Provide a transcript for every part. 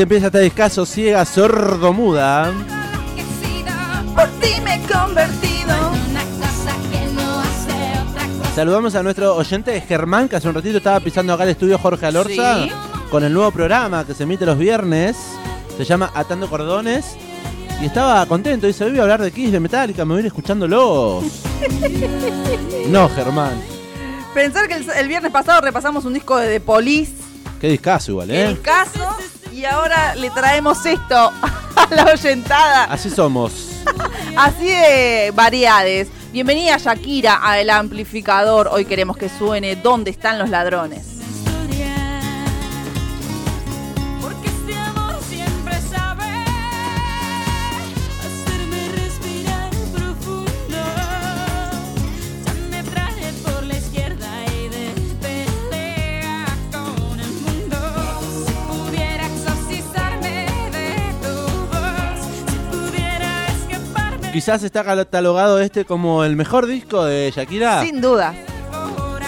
Así empieza este discazo ciega, sordo, muda. Por ti me he convertido. Saludamos a nuestro oyente Germán, que hace un ratito estaba pisando acá el estudio Jorge Alorza Sí. con el nuevo programa que se emite los viernes. Se llama Atando Cordones. Y estaba contento, dice, hoy voy a hablar de Kiss, de Metallica, me voy a ir escuchándolos. no, Germán. Pensar que el, el viernes pasado repasamos un disco de The Police, Qué discazo igual, ¿eh? el caso, y ahora le traemos esto a la oyentada. Así somos. Así de variedades. Bienvenida Shakira a El Amplificador. Hoy queremos que suene ¿Dónde están los ladrones? Quizás está catalogado este como el mejor disco de Shakira. Sin duda.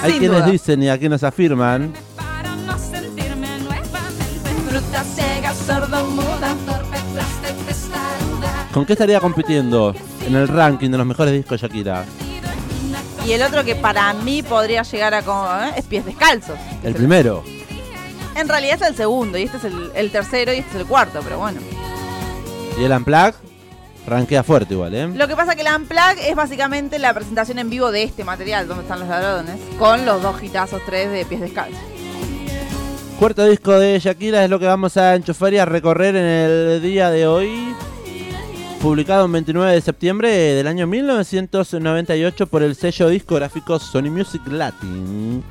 Hay sin quienes duda. dicen y a quienes afirman. para no sentirme nuevamente. Fruta ciega, sordo, muda, torpe, traste, testaruda. ¿Con qué estaría compitiendo en el ranking de los mejores discos de Shakira? Y el otro que para mí podría llegar a como, ¿eh? es pies descalzos. El primero. En realidad es el segundo, y este es el, el tercero y este es el cuarto, pero bueno. Y el Unplugged rankea fuerte igual, ¿eh? Lo que pasa que la Unplug es básicamente la presentación en vivo de este material, donde están los ladrones, con los dos gitazos tres de pies descalzos. Cuarto disco de Shakira es lo que vamos a enchufar y a recorrer en el día de hoy. Publicado el 29 de septiembre del año 1998 por el sello discográfico Sony Music Latin.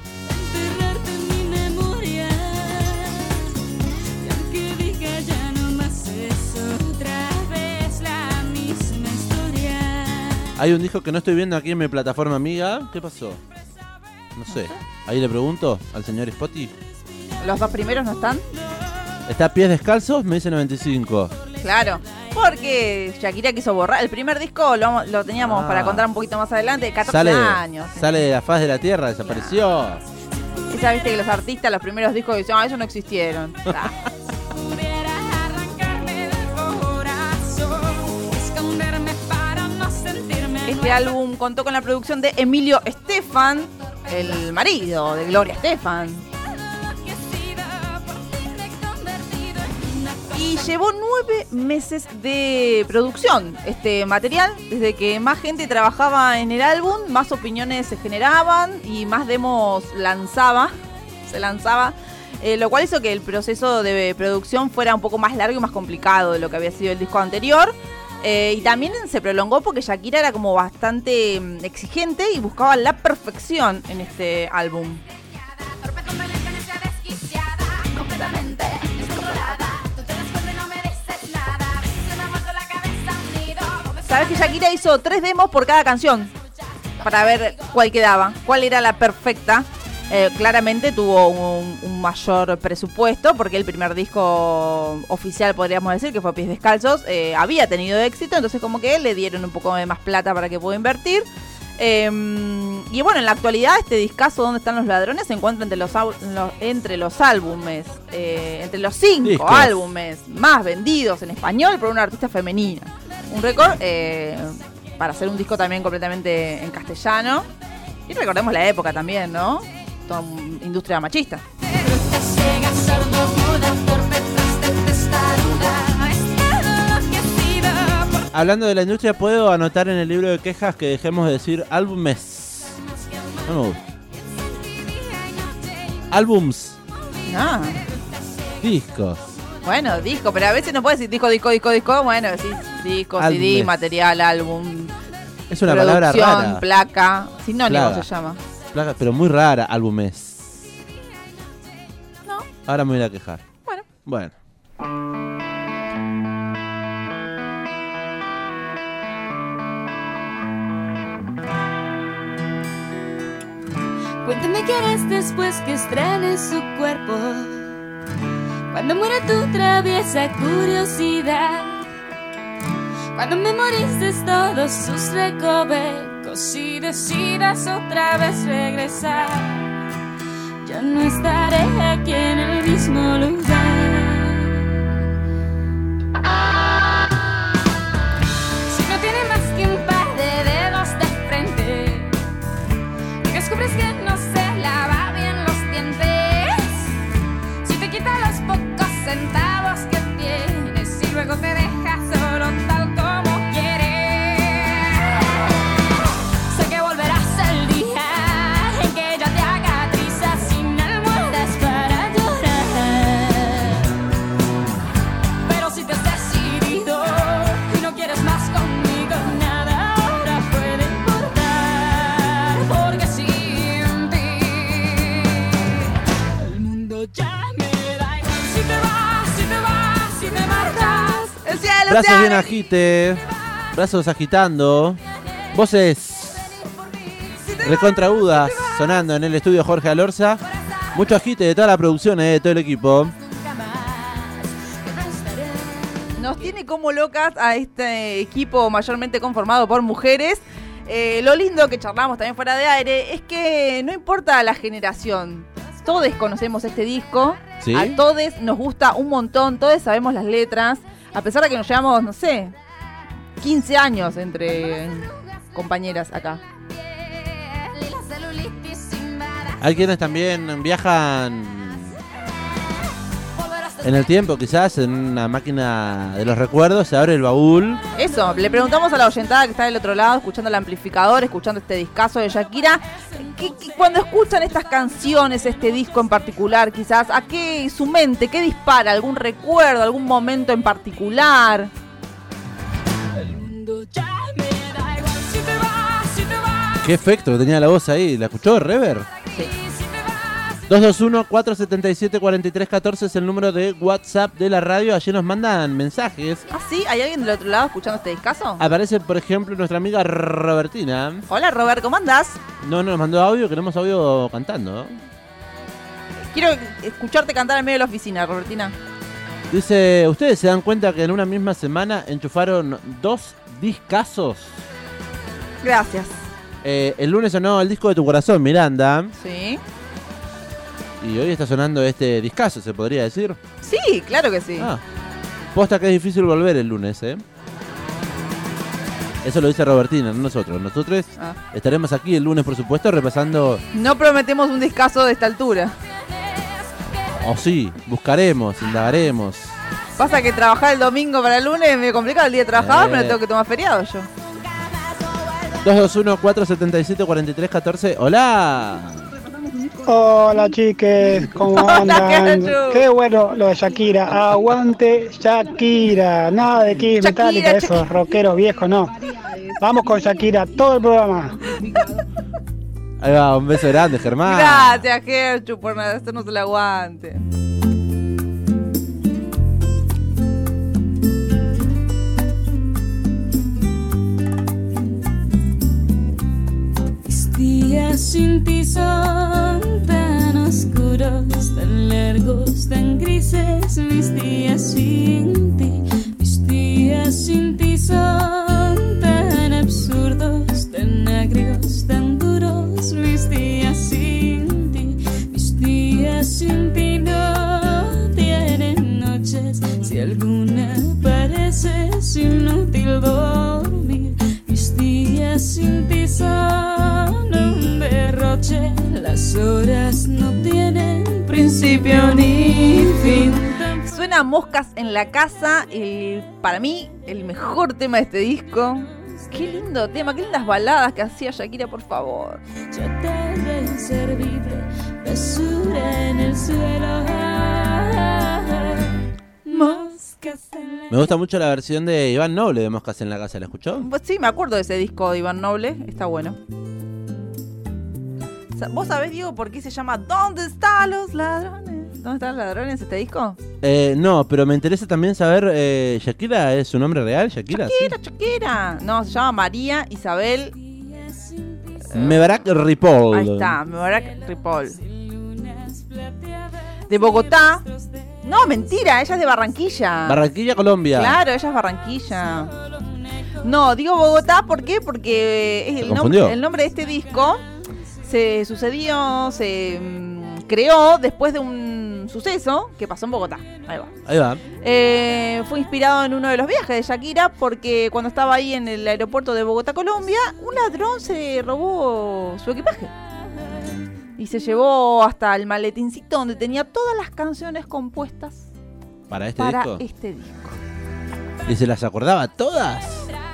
Hay un disco que no estoy viendo aquí en mi plataforma amiga. ¿Qué pasó? No sé. Ahí le pregunto al señor Spotty. ¿Los dos primeros no están? ¿Está pies descalzos? Me dice 95. Claro, porque Shakira quiso borrar. El primer disco lo, lo teníamos Ah. para contar un poquito más adelante, de 14 Sale, años. sale de la faz de la tierra, desapareció. Y sabes viste que los artistas, los primeros discos dicen, ah, eso no existieron. Ah. Este álbum contó con la producción de Emilio Estefan, el marido de Gloria Estefan. Y llevó nueve meses de producción este material. Desde que más gente trabajaba en el álbum, más opiniones se generaban y más demos lanzaba. Se lanzaba. eh, lo cual hizo que el proceso de producción fuera un poco más largo y más complicado de lo que había sido el disco anterior. Eh, y también se prolongó porque Shakira era como bastante mm, exigente y buscaba la perfección en este álbum. Sabes que Shakira hizo tres demos por cada canción para ver cuál quedaba, cuál era la perfecta. Eh, claramente tuvo un, un mayor presupuesto porque el primer disco oficial, podríamos decir, que fue Pies Descalzos, eh, había tenido éxito, entonces como que le dieron un poco de más plata para que pueda invertir. Eh, y bueno, en la actualidad este discazo ¿Dónde están los ladrones? se encuentra entre los, los- entre los álbumes, eh, entre los cinco Discos. álbumes más vendidos en español por una artista femenina. Un récord eh, para hacer un disco también completamente en castellano. Y recordemos la época también, ¿no? Toda industria machista. Hablando de la industria, puedo anotar en el libro de quejas que dejemos de decir álbumes. No me gusta. Álbums, Ah, discos. bueno, disco, pero a veces no puedes decir disco, disco, disco, disco. Bueno, decís disco, CD, material, álbum, Es una palabra rara. placa. Sinónimo Plaga. se llama. Placa, pero muy rara, álbumes. No. Ahora me voy a quejar. Bueno. Bueno. Cuéntame qué harás después que estrenes su cuerpo. Cuando muera tu traviesa curiosidad. Cuando memorices todos sus recovecos y decidas otra vez regresar. Yo no estaré aquí en el mismo lugar. Brazos bien agite. Brazos agitando. Voces recontragudas sonando en el estudio Jorge Alorza. Mucho agite de toda la producción, eh, de todo el equipo. Nos tiene como locas a este equipo mayormente conformado por mujeres. Eh, lo lindo que charlamos también fuera de aire es que no importa la generación. Todos conocemos este disco. ¿Sí? A todos nos gusta un montón. Todos sabemos las letras. A pesar de que nos llevamos, no sé, 15 años entre compañeras acá. Hay quienes también viajan en el tiempo, quizás en una máquina de los recuerdos, se abre el baúl. Eso, le preguntamos a la oyentada que está del otro lado, escuchando el amplificador, escuchando este discazo de Shakira, que, que cuando escuchan estas canciones, este disco en particular, quizás, ¿a qué su mente, qué dispara? ¿Algún recuerdo, algún momento en particular? Qué efecto que tenía la voz ahí. ¿La escuchó Rever? Sí. 221-477-4314 es el número de WhatsApp de la radio. Allí nos mandan mensajes. ¿Ah, sí? ¿Hay alguien del otro lado escuchando este discazo? Aparece, por ejemplo, nuestra amiga Robertina. Hola, Robert, ¿cómo andás? No, no nos mandó audio, queremos audio cantando. Quiero escucharte cantar en medio de la oficina, Robertina. Dice, ¿ustedes se dan cuenta que en una misma semana enchufaron dos discazos? Gracias. Eh, el lunes sonó el disco de tu corazón, Miranda. ¿Sí? Y hoy está sonando este discazo, se podría decir. Sí, claro que sí. Ah, posta que es difícil volver el lunes, ¿eh? Eso lo dice Robertina, no nosotros. Nosotros Ah. estaremos aquí el lunes, por supuesto, repasando. No prometemos un discazo de esta altura. O sí, buscaremos, indagaremos. Pasa que trabajar el domingo para el lunes es medio complicado. El día de trabajar Eh. me lo tengo que tomar feriado yo. 221-477-4314. ¡Hola! Hola chiques, ¿cómo Hola, andan? Qué bueno lo de Shakira. Aguante Shakira. Nada de Kiss Shakira, Metallica, esos rockeros viejos, no. Vamos con Shakira, todo el programa. Ahí va, un beso grande, Germán. Gracias, Gerchu, por hacernos el aguante. Días sin ti son tan oscuros, tan largos, tan grises. Mis días sin ti, mis días sin ti son tan absurdos, tan agrios, tan duros. Mis días sin ti, mis días sin ti no tienen noches. Si alguna parece inútil dormir. Días sin ti son un derroche. Las horas no tienen principio ni fin. Suena Moscas en la casa, el, para mí el mejor tema de este disco. Qué lindo tema, qué lindas baladas que hacía Shakira, por favor. Inservible, basura en el suelo. Moscas en la Me gusta mucho la versión de Iván Noble de Moscas en la Casa. ¿La escuchó? Pues sí, me acuerdo de ese disco de Iván Noble, está bueno. ¿Vos sabés, Diego, por qué se llama ¿Dónde están los ladrones? ¿Dónde están los ladrones este disco? Eh, no, pero me interesa también saber, eh, ¿Shakira es su nombre real? ¿Shakira? sí. Shakira, Shakira. No, se llama María Isabel. Mebarak Ripoll. Ahí está, Mebarak Ripoll. De Bogotá. No, mentira, ella es de Barranquilla. Barranquilla, Colombia. Claro, ella es Barranquilla. No, digo Bogotá, ¿por qué? Porque es Se el, confundió. nombre, el nombre de este disco se sucedió, se mm, creó después de un suceso que pasó en Bogotá. Ahí va. Ahí va. Eh, fue inspirado en uno de los viajes de Shakira porque cuando estaba ahí en el aeropuerto de Bogotá, Colombia, un ladrón se robó su equipaje. Y se llevó hasta el maletincito donde tenía todas las canciones compuestas Para este para disco. este disco. ¿Y se las acordaba todas?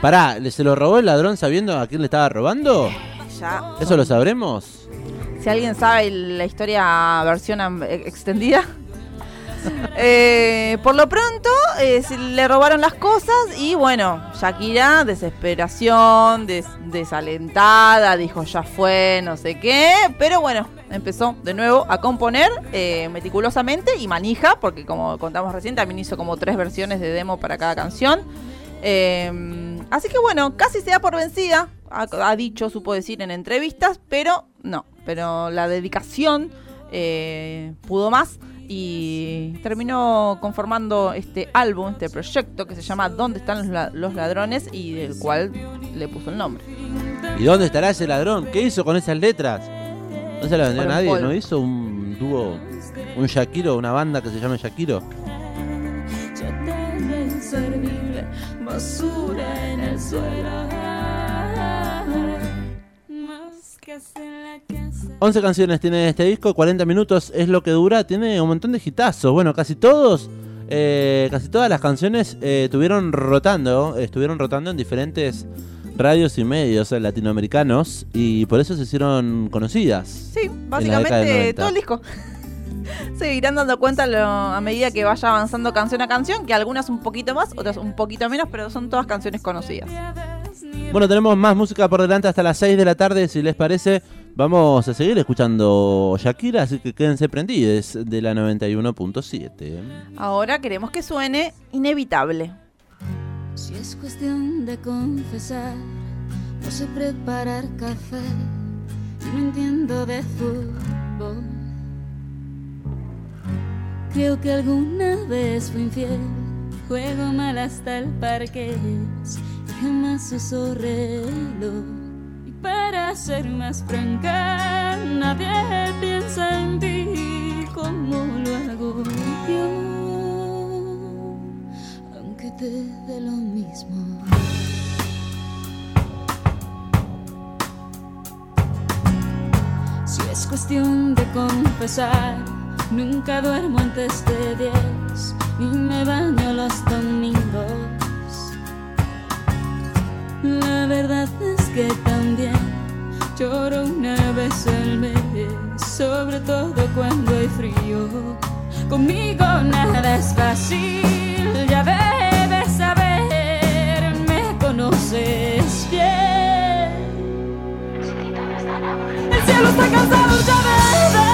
Pará, ¿le- ¿se lo robó el ladrón sabiendo a quién le estaba robando? Ya. ¿Eso lo sabremos? Si alguien sabe la historia versión e- extendida. Eh, por lo pronto, eh, le robaron las cosas y bueno, Shakira, desesperación, des- desalentada, dijo ya fue, no sé qué, pero bueno, empezó de nuevo a componer eh, meticulosamente y manija, porque como contamos recién, también hizo como tres versiones de demo para cada canción. Eh, así que bueno, casi se da por vencida, ha, dicho, supo decir en entrevistas, pero no, pero la dedicación eh, pudo más y terminó conformando este álbum, este proyecto que se llama ¿Dónde están los ladrones? y del cual le puso el nombre. ¿Y dónde estará ese ladrón? ¿Qué hizo con esas letras? No se la vendió a nadie. ¿no hizo un dúo, un Shakiro, una banda que se llama Shakiro? Chatarra inservible, basura en el suelo. Moscas en la casa. 11 canciones tiene este disco, 40 minutos es lo que dura, tiene un montón de hitazos. Bueno, casi todos, eh, casi todas las canciones eh, estuvieron rotando, estuvieron rotando en diferentes radios y medios latinoamericanos y por eso se hicieron conocidas. Sí, básicamente 90. todo el disco. Se irán dando cuenta lo- a medida que vaya avanzando canción a canción, que algunas un poquito más, otras un poquito menos, pero son todas canciones conocidas. Bueno, tenemos más música por delante hasta las 6 de la tarde, si les parece. Vamos a seguir escuchando Shakira, así que quédense prendidos de la 91.7. Ahora queremos que suene inevitable. Si es cuestión de confesar, no sé preparar café no entiendo de fútbol. Creo que alguna vez fui infiel, juego mal hasta el parque y jamás uso reloj. Y para ser más franca, nadie piensa en ti como lo hago yo dé lo mismo. Si es cuestión de confesar, nunca duermo antes de 10 y me baño los domingos. La verdad es que también lloro una vez al mes, sobre todo cuando hay frío. Conmigo nada es fácil, ya me conoces bien. El cielo está cansado ya de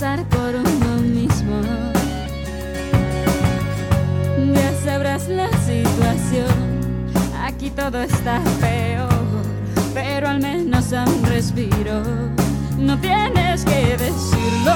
por uno mismo. Ya sabrás la situación, aquí todo está peor, pero al menos a un respiro. No tienes que decirlo,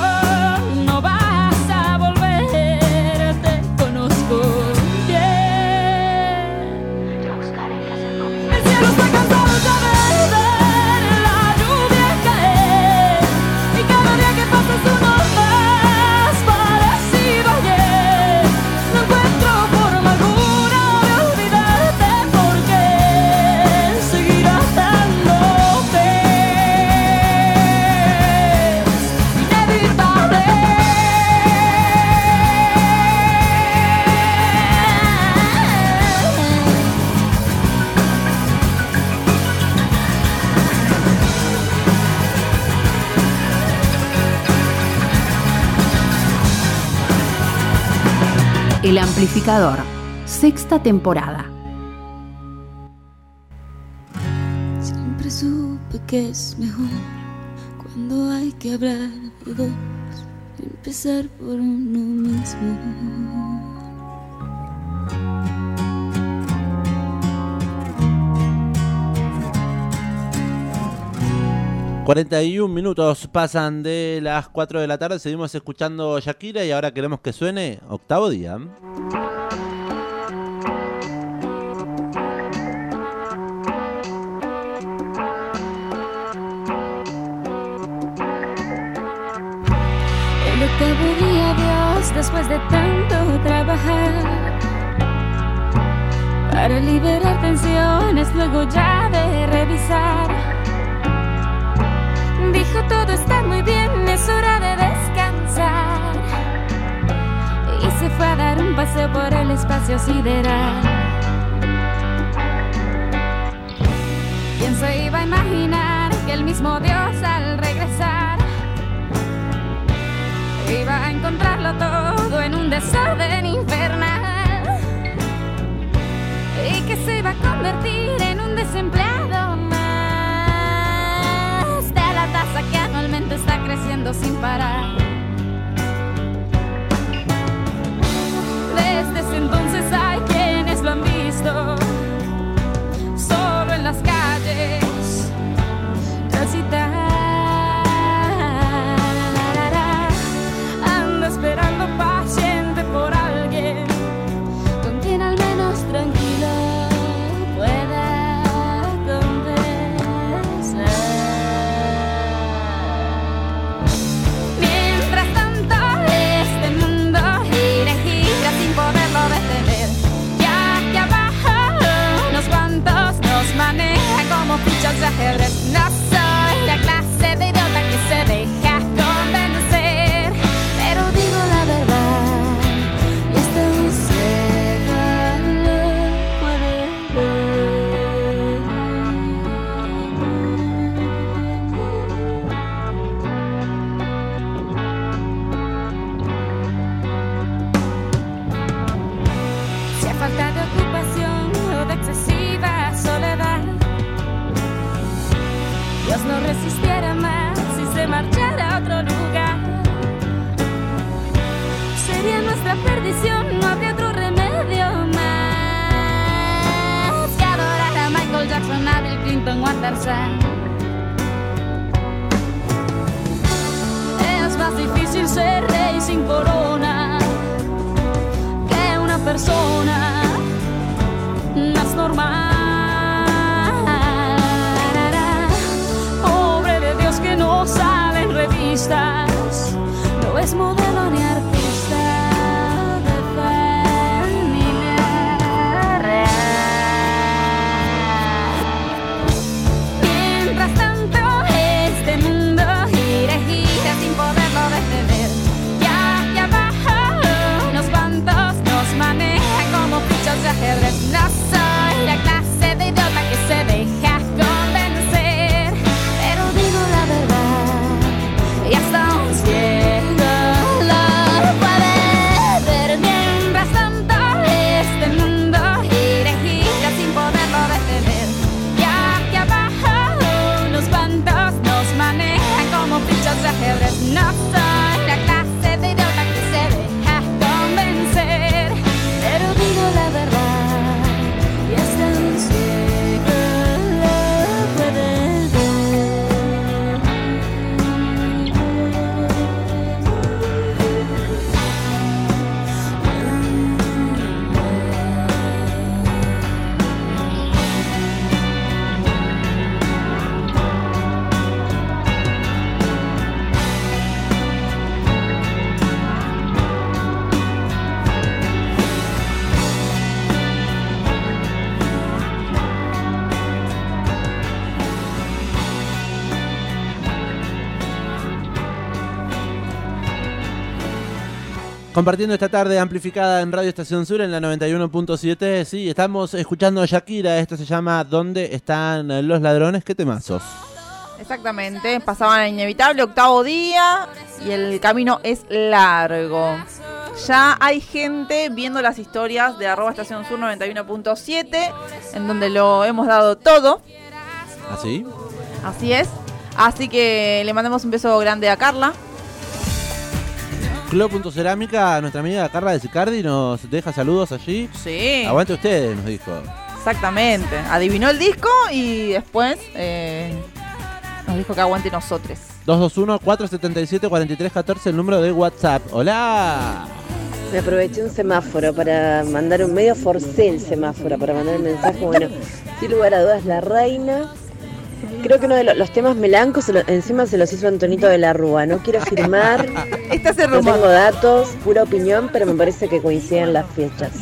amplificador, sexta temporada. Siempre supe que es mejor cuando hay que hablar de dos, empezar por uno mismo. 41 minutos pasan de las 4 de la tarde, seguimos escuchando Shakira y ahora queremos que suene octavo día. El octavo día, Dios, después de tanto trabajar para liberar tensiones, luego ya de revisar. Espacio sideral. ¿Quién se iba a imaginar que el mismo Dios al regresar iba a encontrarlo todo en un desorden infernal? Y que se iba a convertir en un desempleado más de la tasa que anualmente está creciendo sin parar. Entonces hay quienes lo han visto fichas de Compartiendo esta tarde amplificada en Radio Estación Sur en la 91.7. Sí, estamos escuchando a Shakira. Esto se llama ¿Dónde están los ladrones? ¿Qué temazos? Exactamente, pasaban a inevitable octavo día y el camino es largo. Ya hay gente viendo las historias de arroba estación sur 91.7, en donde lo hemos dado todo, ¿Así? así es. Así que le mandamos un beso grande a Carla. Club.cerámica, nuestra amiga Carla de Sicardi nos deja saludos allí. Sí, Aguante ustedes, nos dijo. exactamente. Adivinó el disco y después eh, nos dijo que aguante nosotros. 221-477-4314, el número de WhatsApp. ¡Hola! Me aproveché un semáforo para mandar un medio, forcé el semáforo para mandar el mensaje. Bueno, sin lugar a dudas, la reina. Creo que uno de lo- los temas melancos se lo- encima se los hizo Antonito de la Rúa. No quiero firmar, Este es el no tengo datos, pura opinión, pero me parece que coinciden las fechas.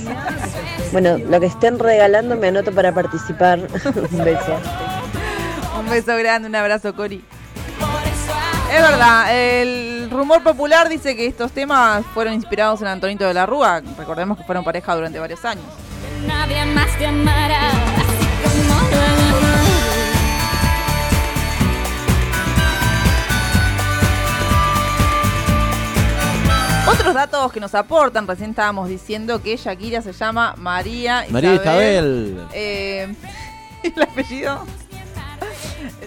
Bueno, lo que estén regalando me anoto para participar. un beso. Un beso grande, un abrazo, Cori. Es verdad, el rumor popular dice que estos temas fueron inspirados en Antonito de la Rúa. Recordemos que fueron pareja durante varios años. Nadie más te amará Otros datos que nos aportan, recién estábamos diciendo que Shakira se llama María Isabel. María Isabel. Eh, ¿El apellido?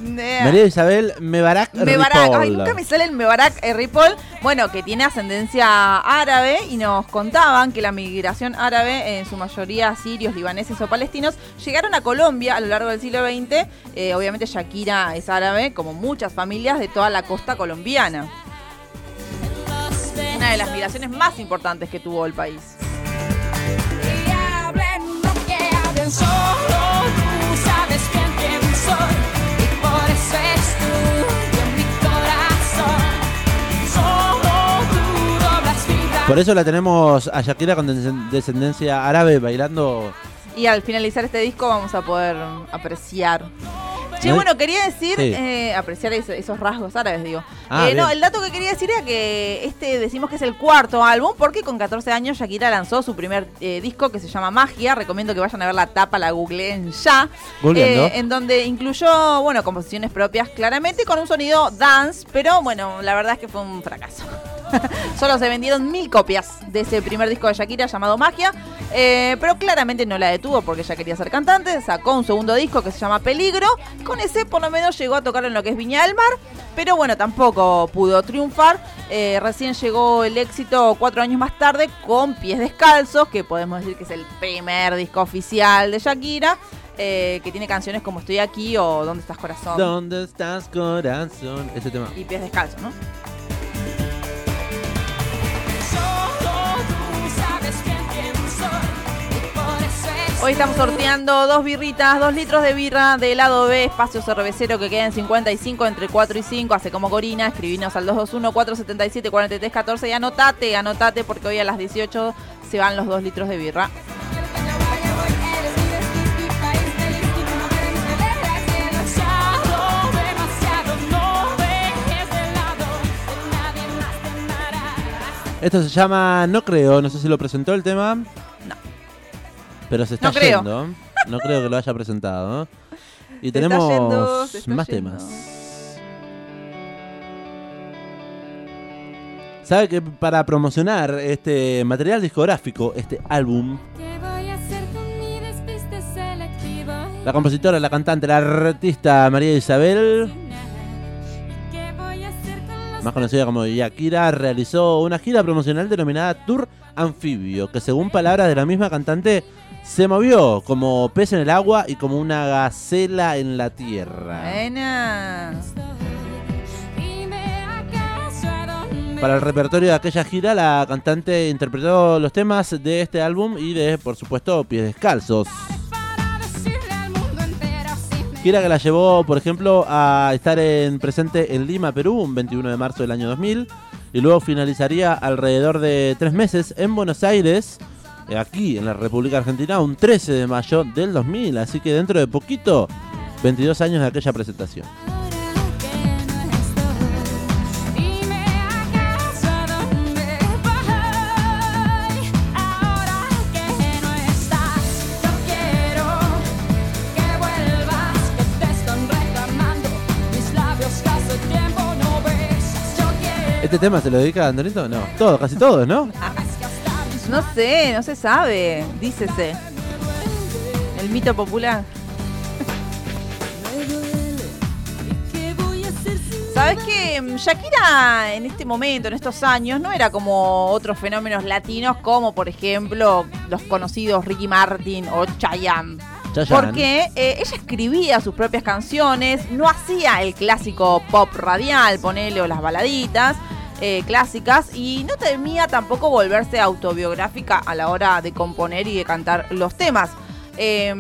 María Isabel Mebarak Mebarak, ay, nunca me sale el Mebarak eh, Ripoll. Bueno, que tiene ascendencia árabe y nos contaban que la migración árabe, en su mayoría sirios, libaneses o palestinos, llegaron a Colombia a lo largo del siglo XX. Eh, obviamente Shakira es árabe, como muchas familias de toda la costa colombiana. Una de las migraciones más importantes que tuvo el país. Por eso la tenemos a Shakira con descend- descendencia árabe bailando. Y al finalizar este disco vamos a poder apreciar. Che, No- bueno, quería decir, Sí. eh, apreciar eso- esos rasgos árabes, digo. Ah, Eh, no, el dato que quería decir era que este decimos que es el cuarto álbum, porque con 14 años Shakira lanzó su primer eh, disco que se llama Magia. Recomiendo que vayan a ver la tapa, la googleen ya. Eh, en donde incluyó, bueno, composiciones propias claramente con un sonido dance, pero bueno, la verdad es que fue un fracaso. Solo se vendieron mil copias de ese primer disco de Shakira llamado Magia, eh, pero claramente no la detuvo porque ella quería ser cantante. Sacó un segundo disco que se llama Peligro. Con ese por lo menos llegó a tocar en lo que es Viña del Mar, pero bueno, tampoco pudo triunfar. Eh, recién llegó el éxito cuatro años más tarde con Pies Descalzos, que podemos decir que es el primer disco oficial de Shakira. eh, que tiene canciones como Estoy aquí o ¿Dónde estás corazón? ¿Dónde estás, corazón? Ese tema. Y Pies Descalzos, ¿no? Hoy estamos sorteando dos birritas, dos litros de birra del lado B, espacio cervecero que queda en 55 entre 4 y 5, hace como Corina, escribinos al 221-477-4314 y anotate, anotate porque hoy a las 18 se van los dos litros de birra. De. Esto se llama No Creo. No sé si lo presentó el tema. Pero se está No creo. yendo. No creo que lo haya presentado. Y Se tenemos yendo, más yendo. temas. ¿Sabe que para promocionar este material discográfico, este álbum, la compositora, la cantante, la artista María Isabel, ¿Qué voy a hacer con los más conocida como Yakira, realizó una gira promocional denominada Tour Anfibio, que según palabras de la misma cantante, se movió como pez en el agua y como una gacela en la tierra. Buena. Para el repertorio de aquella gira, la cantante interpretó los temas de este álbum y de, por supuesto, Pies Descalzos. Gira que la llevó, por ejemplo, a estar en presente en Lima, Perú, un 21 de marzo del año 2000, y luego finalizaría alrededor de tres meses en Buenos Aires, aquí en la República Argentina, un 13 de mayo del 2000, así que dentro de poquito, 22 años de aquella presentación. ¿Este tema se lo dedica a Andorito? No, todo, casi todos, ¿no? No sé, no se sabe, dícese. El mito popular. ¿Qué voy a hacer sin Sabes que Shakira en este momento, en estos años, no era como otros fenómenos latinos como por ejemplo los conocidos Ricky Martin o Chayanne. Chayanne. Porque eh, ella escribía sus propias canciones, no hacía el clásico pop radial, ponele o las baladitas eh, clásicas, y no temía tampoco volverse autobiográfica a la hora de componer y de cantar los temas. Eh,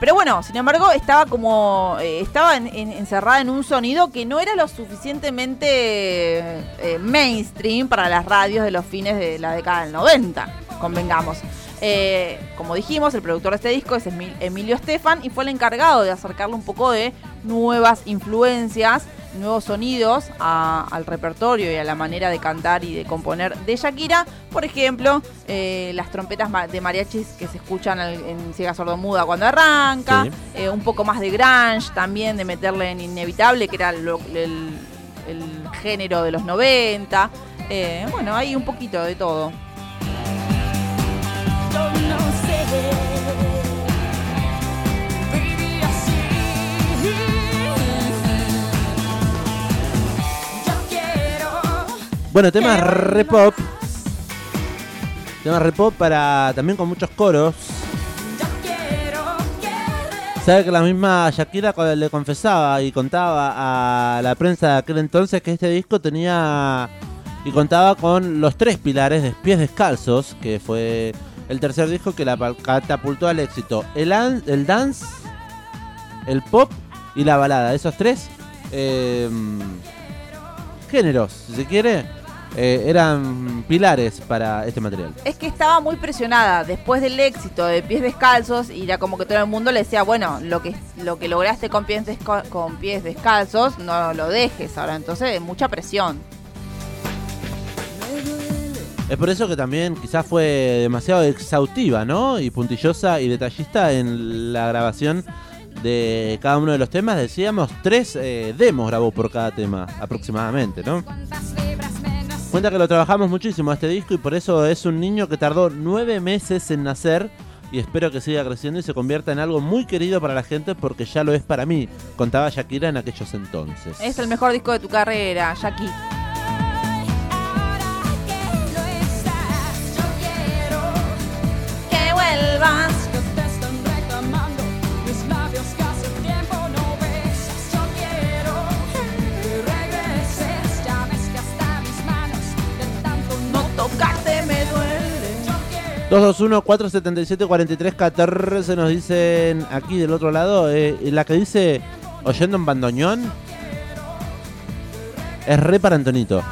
pero bueno, sin embargo, estaba como. eh, estaba en- en- encerrada en un sonido que no era lo suficientemente eh, mainstream para las radios de los fines de la década del 90, convengamos. Eh, como dijimos, el productor de este disco es Emil- Emilio Estefan y fue el encargado de acercarle un poco de nuevas influencias nuevos sonidos a- al repertorio y a la manera de cantar y de componer de Shakira. Por ejemplo, eh, las trompetas de mariachis que se escuchan en Ciega Sordomuda cuando arranca, Sí. eh, un poco más de grunge también, de meterle en Inevitable, que era lo- el, el género de los 90. Eh, bueno, hay un poquito de todo. Bueno, temas re pop. Temas re pop para también con muchos coros. Sabe que la misma Shakira le confesaba y contaba a la prensa de aquel entonces que este disco tenía y contaba con los tres pilares de Pies Descalzos, que fue el tercer disco que la catapultó al éxito. El, el dance, el pop y la balada. Esos tres eh, géneros, si se quiere, eh, eran pilares para este material. Es que estaba muy presionada después del éxito de Pies Descalzos y era como que todo el mundo le decía, bueno, lo que lo que lograste con pies, con pies descalzos, no lo dejes ahora. Entonces, mucha presión. Es por eso que también quizás fue demasiado exhaustiva, ¿no? Y puntillosa y detallista en la grabación de cada uno de los temas. Decíamos, tres eh, demos grabó por cada tema, aproximadamente, ¿no? Cuenta que lo trabajamos muchísimo este disco y por eso es un niño que tardó nueve meses en nacer y espero que siga creciendo y se convierta en algo muy querido para la gente porque ya lo es para mí, contaba Shakira en aquellos entonces. Es el mejor disco de tu carrera, Jackie. 221-477-4314 nos dicen aquí del otro lado. eh, la que dice oyendo en bandoneón es re para Antonito.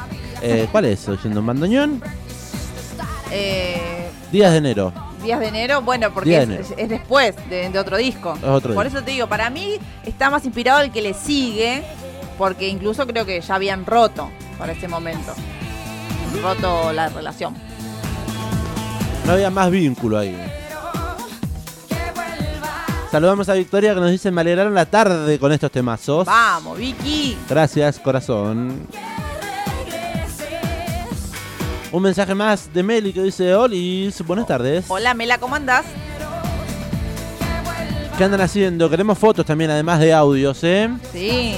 Eh, ¿Cuál es? ¿Oyendo en bandoneón? Eh, Días de enero. Días de enero, bueno, porque es, después de, de otro disco. Es otro Por eso te digo, para mí está más inspirado el que le sigue, porque incluso creo que ya habían roto para ese momento. Roto la relación. No había más vínculo ahí. Saludamos a Victoria que nos dice me alegraron la tarde con estos temazos. Vamos, Vicky. Gracias, corazón. Un mensaje más de Meli que dice, Olis, buenas tardes. Hola, Mela, ¿cómo andás? ¿Qué andan haciendo? Queremos fotos también, además de audios, ¿eh? Sí.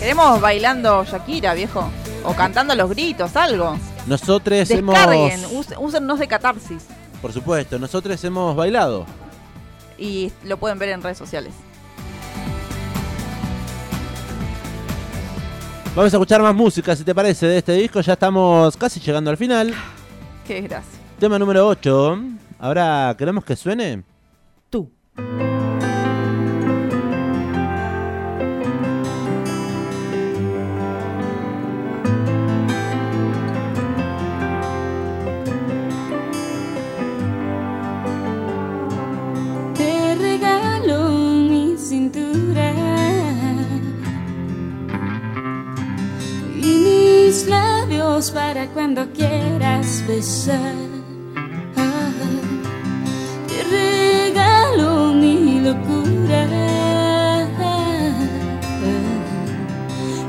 Queremos bailando Shakira, viejo. O cantando los gritos, algo. Nosotros Descarguen, hemos... úsennos de catarsis. Por supuesto, nosotros hemos bailado. Y lo pueden ver en redes sociales. Vamos a escuchar más música, si te parece, de este disco. Ya estamos casi llegando al final. Qué gracia. Tema número 8. Ahora, ¿queremos que suene? Tú. Para cuando quieras besar. Te regalo mi locura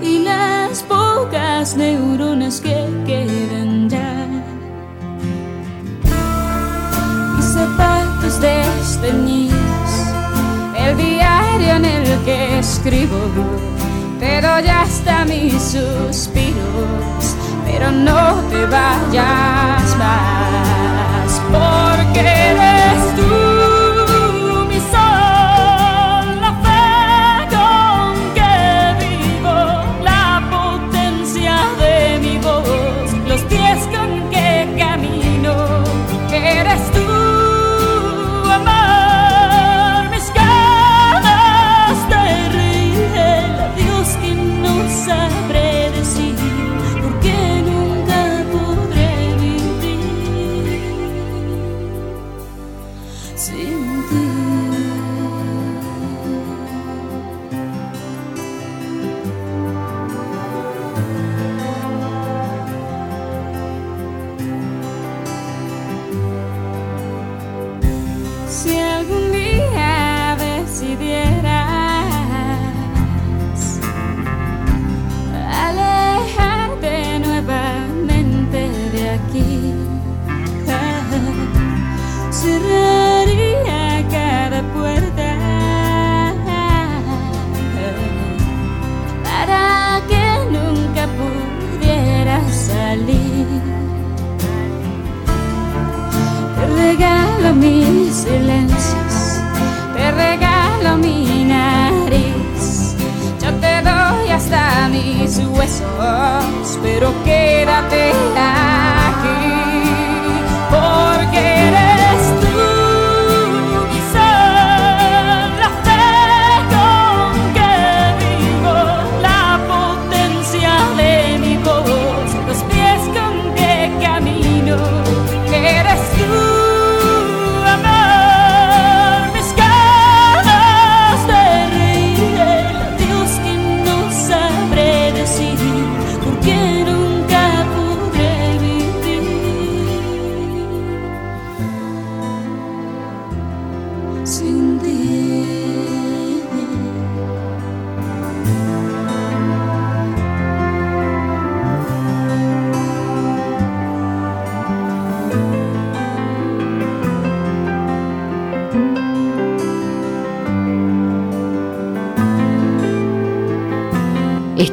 y las pocas neuronas que quedan ya. Mis zapatos desteñidos, el diario en el que escribo, pero ya está mis suspiros, pero no te vayas más,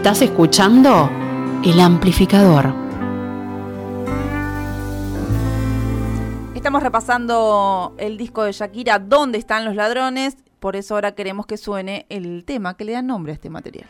Estás escuchando El Amplificador. Estamos repasando el disco de Shakira, ¿Dónde están los ladrones? Por eso ahora queremos que suene el tema que le da nombre a este material.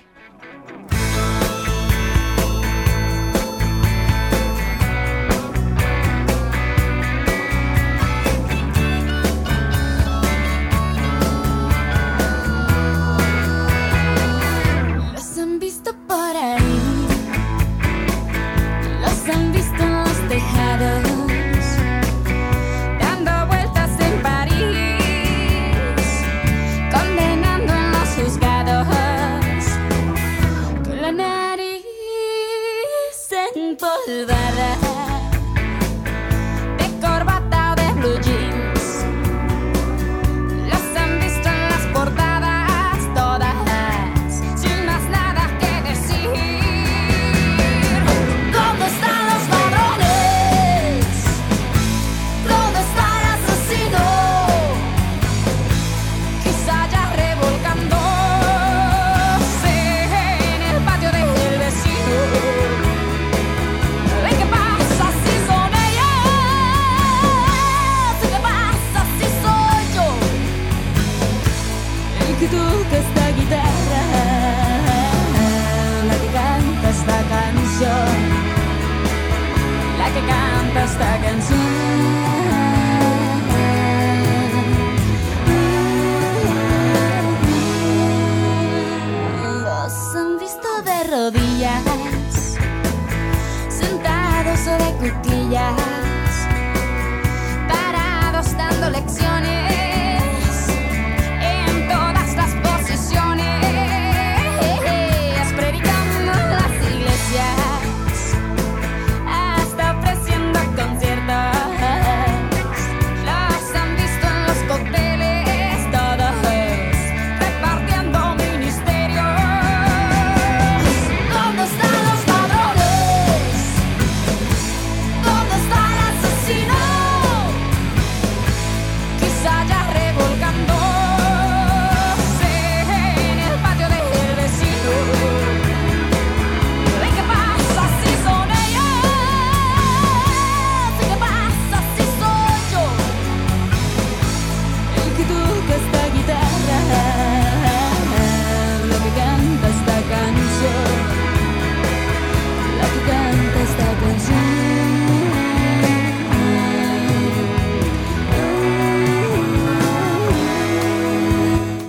Canta esta canción.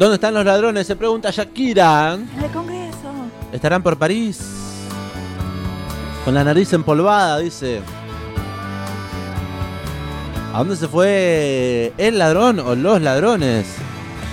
¿Dónde están los ladrones? Se pregunta Shakira. En el Congreso. ¿Estarán por París? Con la nariz empolvada, dice. ¿A dónde se fue el ladrón o los ladrones?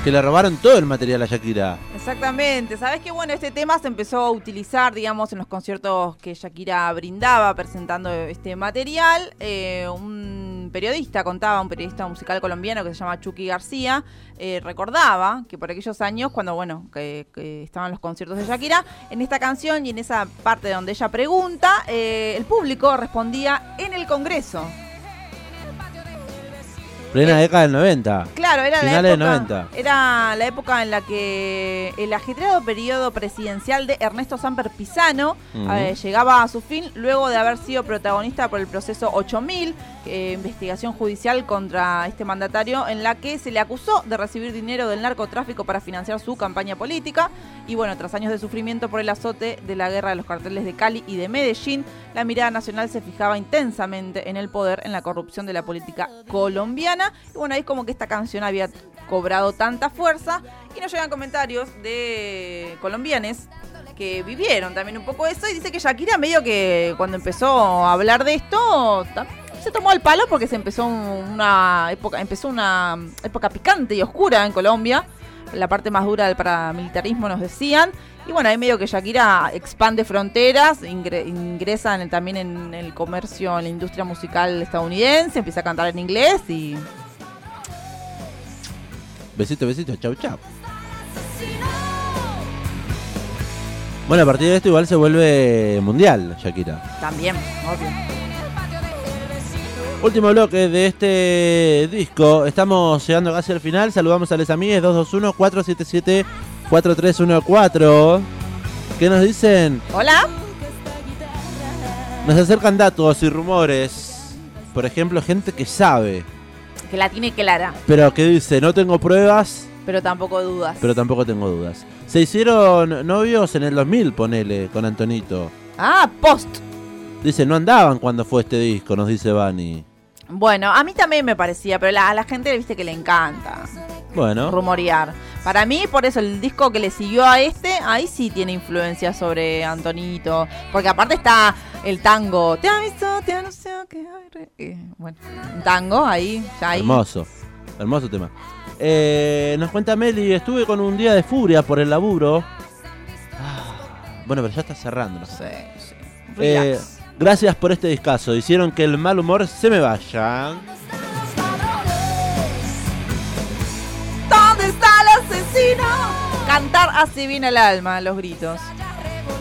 Que le robaron todo el material a Shakira. Exactamente. Sabes que bueno, este tema se empezó a utilizar, digamos, en los conciertos que Shakira brindaba presentando este material. Eh, un periodista contaba, un periodista musical colombiano que se llama Chucky García, eh, recordaba que por aquellos años, cuando bueno, que, que estaban los conciertos de Shakira, en esta canción y en esa parte donde ella pregunta, eh, el público respondía en el Congreso. Plena Eh, década del 90. Claro, era la del época, 90. era la época en la que el ajetreado periodo presidencial de Ernesto Samper Pisano Ujú. eh, llegaba a su fin luego de haber sido protagonista por el proceso 8000, eh, investigación judicial contra este mandatario en la que se le acusó de recibir dinero del narcotráfico para financiar su campaña política y bueno, tras años de sufrimiento por el azote de la guerra de los carteles de Cali y de Medellín, la mirada nacional se fijaba intensamente en el poder, en la corrupción de la política colombiana. Y bueno, ahí como que esta canción había cobrado tanta fuerza. Y nos llegan comentarios de colombianes que vivieron también un poco eso. Y dice que Shakira medio que cuando empezó a hablar de esto, se tomó al palo porque se empezó una época, empezó una época picante y oscura en Colombia. La parte más dura del paramilitarismo nos decían. Y bueno, ahí medio que Shakira expande fronteras, ingresa también en el comercio, en la industria musical estadounidense, empieza a cantar en inglés y... Besito, besito, chau, chau. Bueno, a partir de esto igual se vuelve mundial, Shakira. También, obvio. Último bloque de este disco. Estamos llegando casi al final. Saludamos a los amigos 221 477 4314. ¿Qué nos dicen? Hola. Nos acercan datos y rumores. Por ejemplo, gente que sabe, Que la tiene clara, pero que dice, no tengo pruebas, pero tampoco dudas. pero tampoco tengo dudas. Se hicieron novios en el 2000, ponele, con Antonito. Ah, post. Dice, no andaban cuando fue este disco, nos dice Vani. Bueno, a mí también me parecía, pero la- a la gente viste que le encanta. Bueno, rumorear. Para mí, por eso, el disco que le siguió a este, ahí sí tiene influencia sobre Antonito. Porque aparte está el tango. Te aviso, te anuncio que hay eh, Bueno, un tango ahí, ya ahí. hermoso. Hermoso tema. Eh, nos cuenta Meli, estuve con un día de furia por el laburo. Ah, bueno, pero ya está cerrando. ¿no? Sí, sí. Eh, gracias por este discazo. Hicieron que el mal humor se me vaya. ¿Dónde está el asesino? Cantar hace bien al alma, los gritos.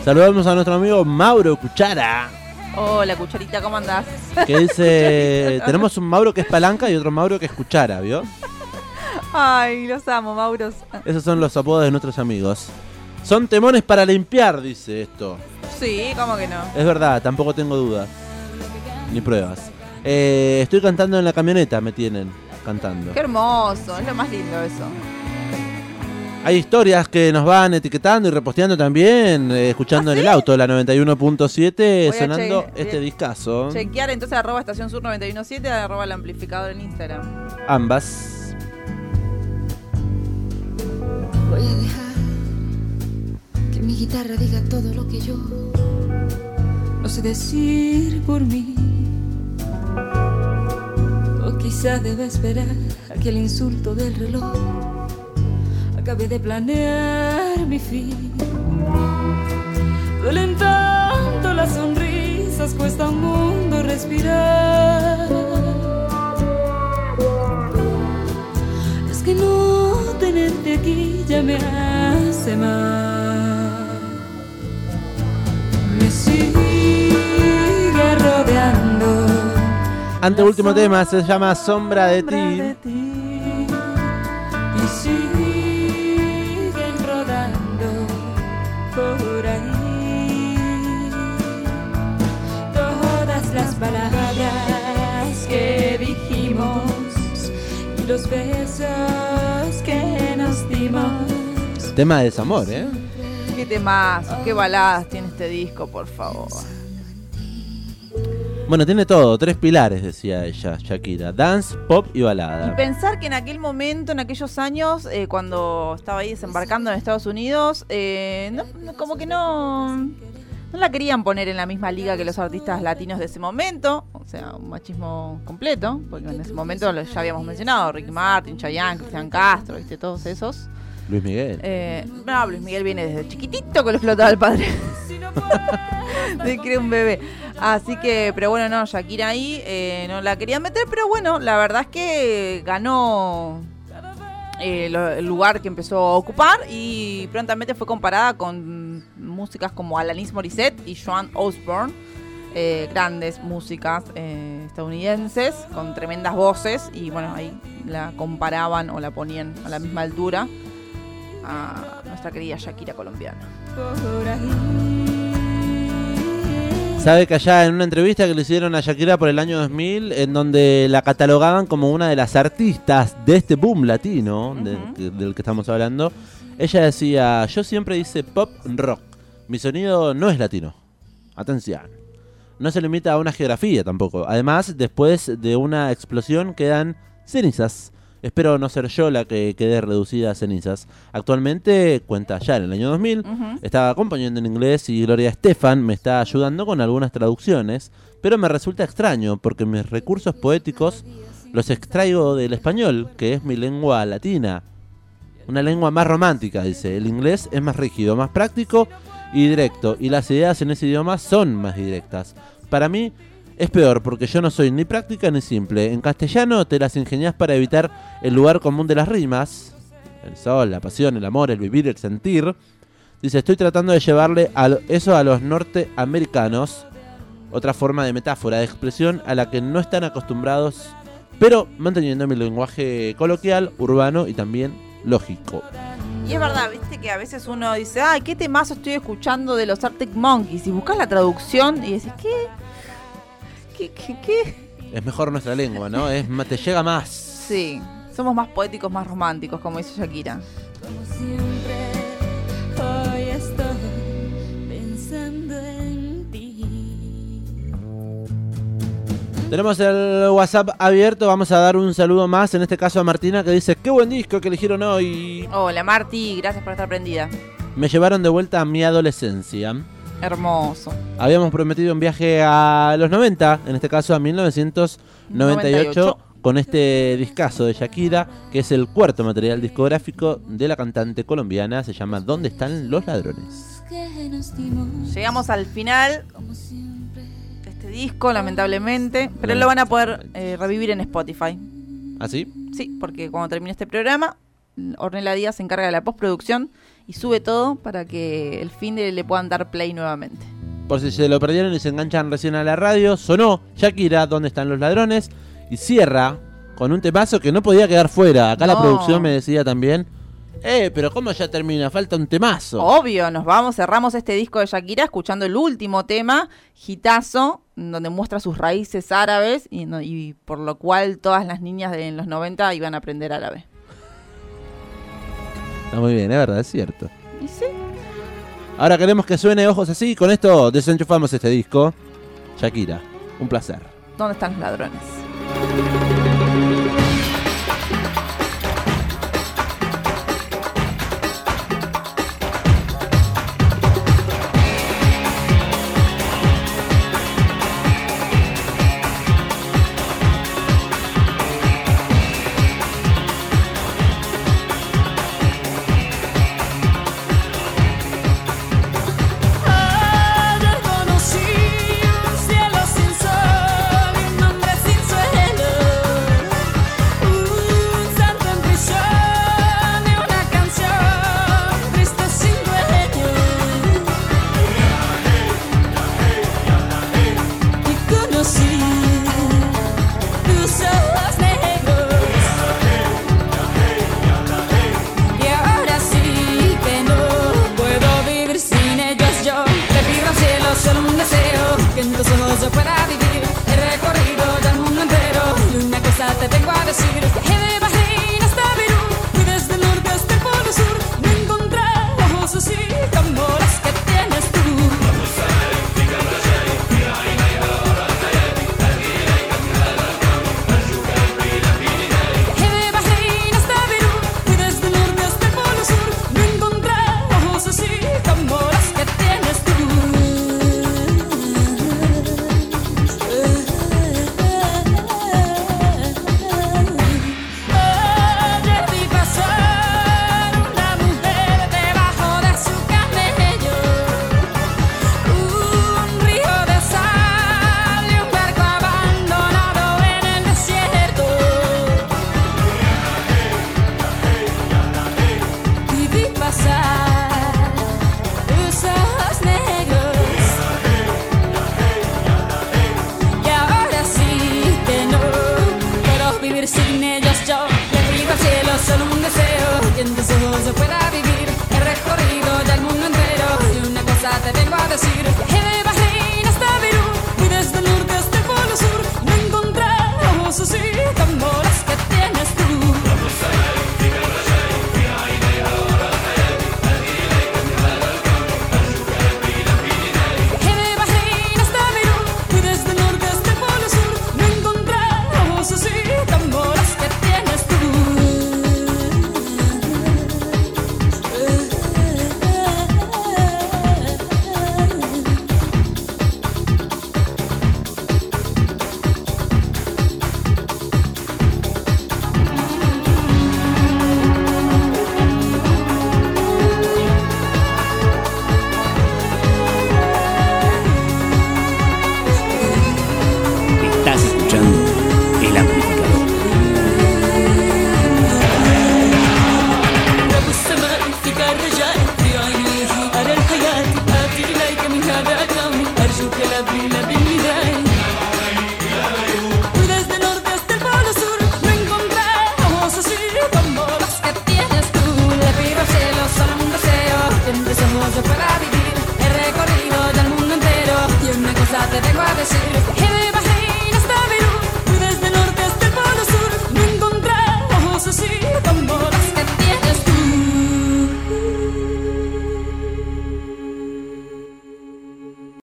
Saludamos a nuestro amigo Mauro Cuchara. Hola, cucharita, ¿cómo andás? Que dice, tenemos un Mauro que es palanca y otro Mauro que es cuchara, ¿vio? Ay, los amo, Mauros. Esos son los apodos de nuestros amigos. Son temones para limpiar, dice esto. Sí, ¿cómo que no? Es verdad, tampoco tengo dudas. Ni pruebas. Eh, estoy cantando en la camioneta, me tienen cantando. Qué hermoso, es lo más lindo eso. Hay historias que nos van etiquetando y reposteando también, eh, escuchando ¿Ah, en sí? el auto, la 91.7, Voy a sonando este bien. discazo. Chequear entonces arroba estación sur 917, arroba el amplificador en Instagram. Ambas. Voy a dejar que mi guitarra diga todo lo que yo no sé decir por mí. O quizá deba esperar a que el insulto del reloj acabe de planear mi fin. Duelen tanto las sonrisas, cuesta un mundo respirar. Es que no tenerte aquí ya me hace mal. Me sigue rodeando. Anteúltimo tema se llama Sombra de ti. Y siguen besos que nos dimos. Tema de desamor, ¿eh? Qué temas, qué baladas tiene este disco, por favor. Bueno, tiene todo, tres pilares, decía ella, Shakira. Dance, pop y Y balada. pensar que en aquel momento, en aquellos años, eh, cuando estaba ahí desembarcando en Estados Unidos, eh, no- no- como que no, no la querían poner en la misma liga que los artistas latinos de ese momento. O sea, un machismo completo, porque en ese momento lo- ya habíamos mencionado, Ricky Martin, Chayanne, Cristian Castro, ¿viste? todos esos. Luis Miguel. Eh, no, Luis Miguel viene desde chiquitito que lo explotaba el padre. que era un bebé. Así que, pero bueno, no, Shakira ahí eh, no la querían meter, pero bueno, la verdad es que ganó eh, el lugar que empezó a ocupar y prontamente fue comparada con músicas como Alanis Morissette y Joan Osborne. eh, grandes músicas eh, estadounidenses con tremendas voces y bueno, ahí la comparaban o la ponían a la misma altura a nuestra querida Shakira colombiana. Sabe que allá en una entrevista que le hicieron a Shakira por el año 2000, en donde la catalogaban como una de las artistas de este boom latino del que estamos hablando, ella decía, yo siempre hice pop rock, mi sonido no es latino. Atención. No se limita a una geografía tampoco. Además, después de una explosión quedan cenizas. Espero no ser yo la que quede reducida a cenizas. Actualmente, cuenta ya en el año 2000, Ujú. estaba componiendo en inglés y Gloria Estefan me está ayudando con algunas traducciones, pero me resulta extraño porque mis recursos poéticos los extraigo del español, que es mi lengua latina. Una lengua más romántica, dice. El inglés es más rígido, más práctico y directo, y las ideas en ese idioma son más directas. Para mí es peor porque yo no soy ni práctica ni simple. En castellano te las ingenias para evitar el lugar común de las rimas. El sol, la pasión, el amor, el vivir, el sentir. Dice, estoy tratando de llevarle eso a los norteamericanos. Otra forma de metáfora, de expresión a la que no están acostumbrados, pero manteniendo mi lenguaje coloquial, urbano y también lógico. Y es verdad, viste que a veces uno dice, ay, qué temazo estoy escuchando de los Arctic Monkeys. Y buscas la traducción y decís, ¿qué? ¿Qué, qué, qué? Es mejor nuestra lengua, ¿no? Es, te llega más. Sí, somos más poéticos, más románticos, como dice Shakira. Como siempre, hoy estoy pensando en ti. Tenemos el WhatsApp abierto, vamos a dar un saludo más, en este caso a Martina que dice, qué buen disco que eligieron hoy. Hola Marti, gracias por estar prendida. Me llevaron de vuelta a mi adolescencia. Hermoso. Habíamos prometido un viaje a los 90, en este caso a 1998, 98. con este discazo de Shakira, que es el cuarto material discográfico de la cantante colombiana, se llama ¿Dónde están los ladrones? Llegamos al final de este disco, lamentablemente, pero lo van a poder eh, revivir en Spotify. ¿Así? Sí, porque cuando termine este programa, Ornella Díaz se encarga de la postproducción y sube todo para que el fin de le puedan dar play nuevamente. Por si se lo perdieron y se enganchan recién a la radio, sonó Shakira, ¿Dónde están los ladrones? Y cierra con un temazo que no podía quedar fuera. Acá la producción me decía también, eh, pero ¿cómo ya termina? Falta un temazo. Obvio, nos vamos, cerramos este disco de Shakira escuchando el último tema, Gitazo, donde muestra sus raíces árabes y, y por lo cual todas las niñas de en los 90 iban a aprender árabe. Está muy bien, es verdad, es cierto. ¿Y sí? Ahora queremos que suene ojos así. Con esto desenchufamos este disco. Shakira, un placer. ¿Dónde están los ladrones?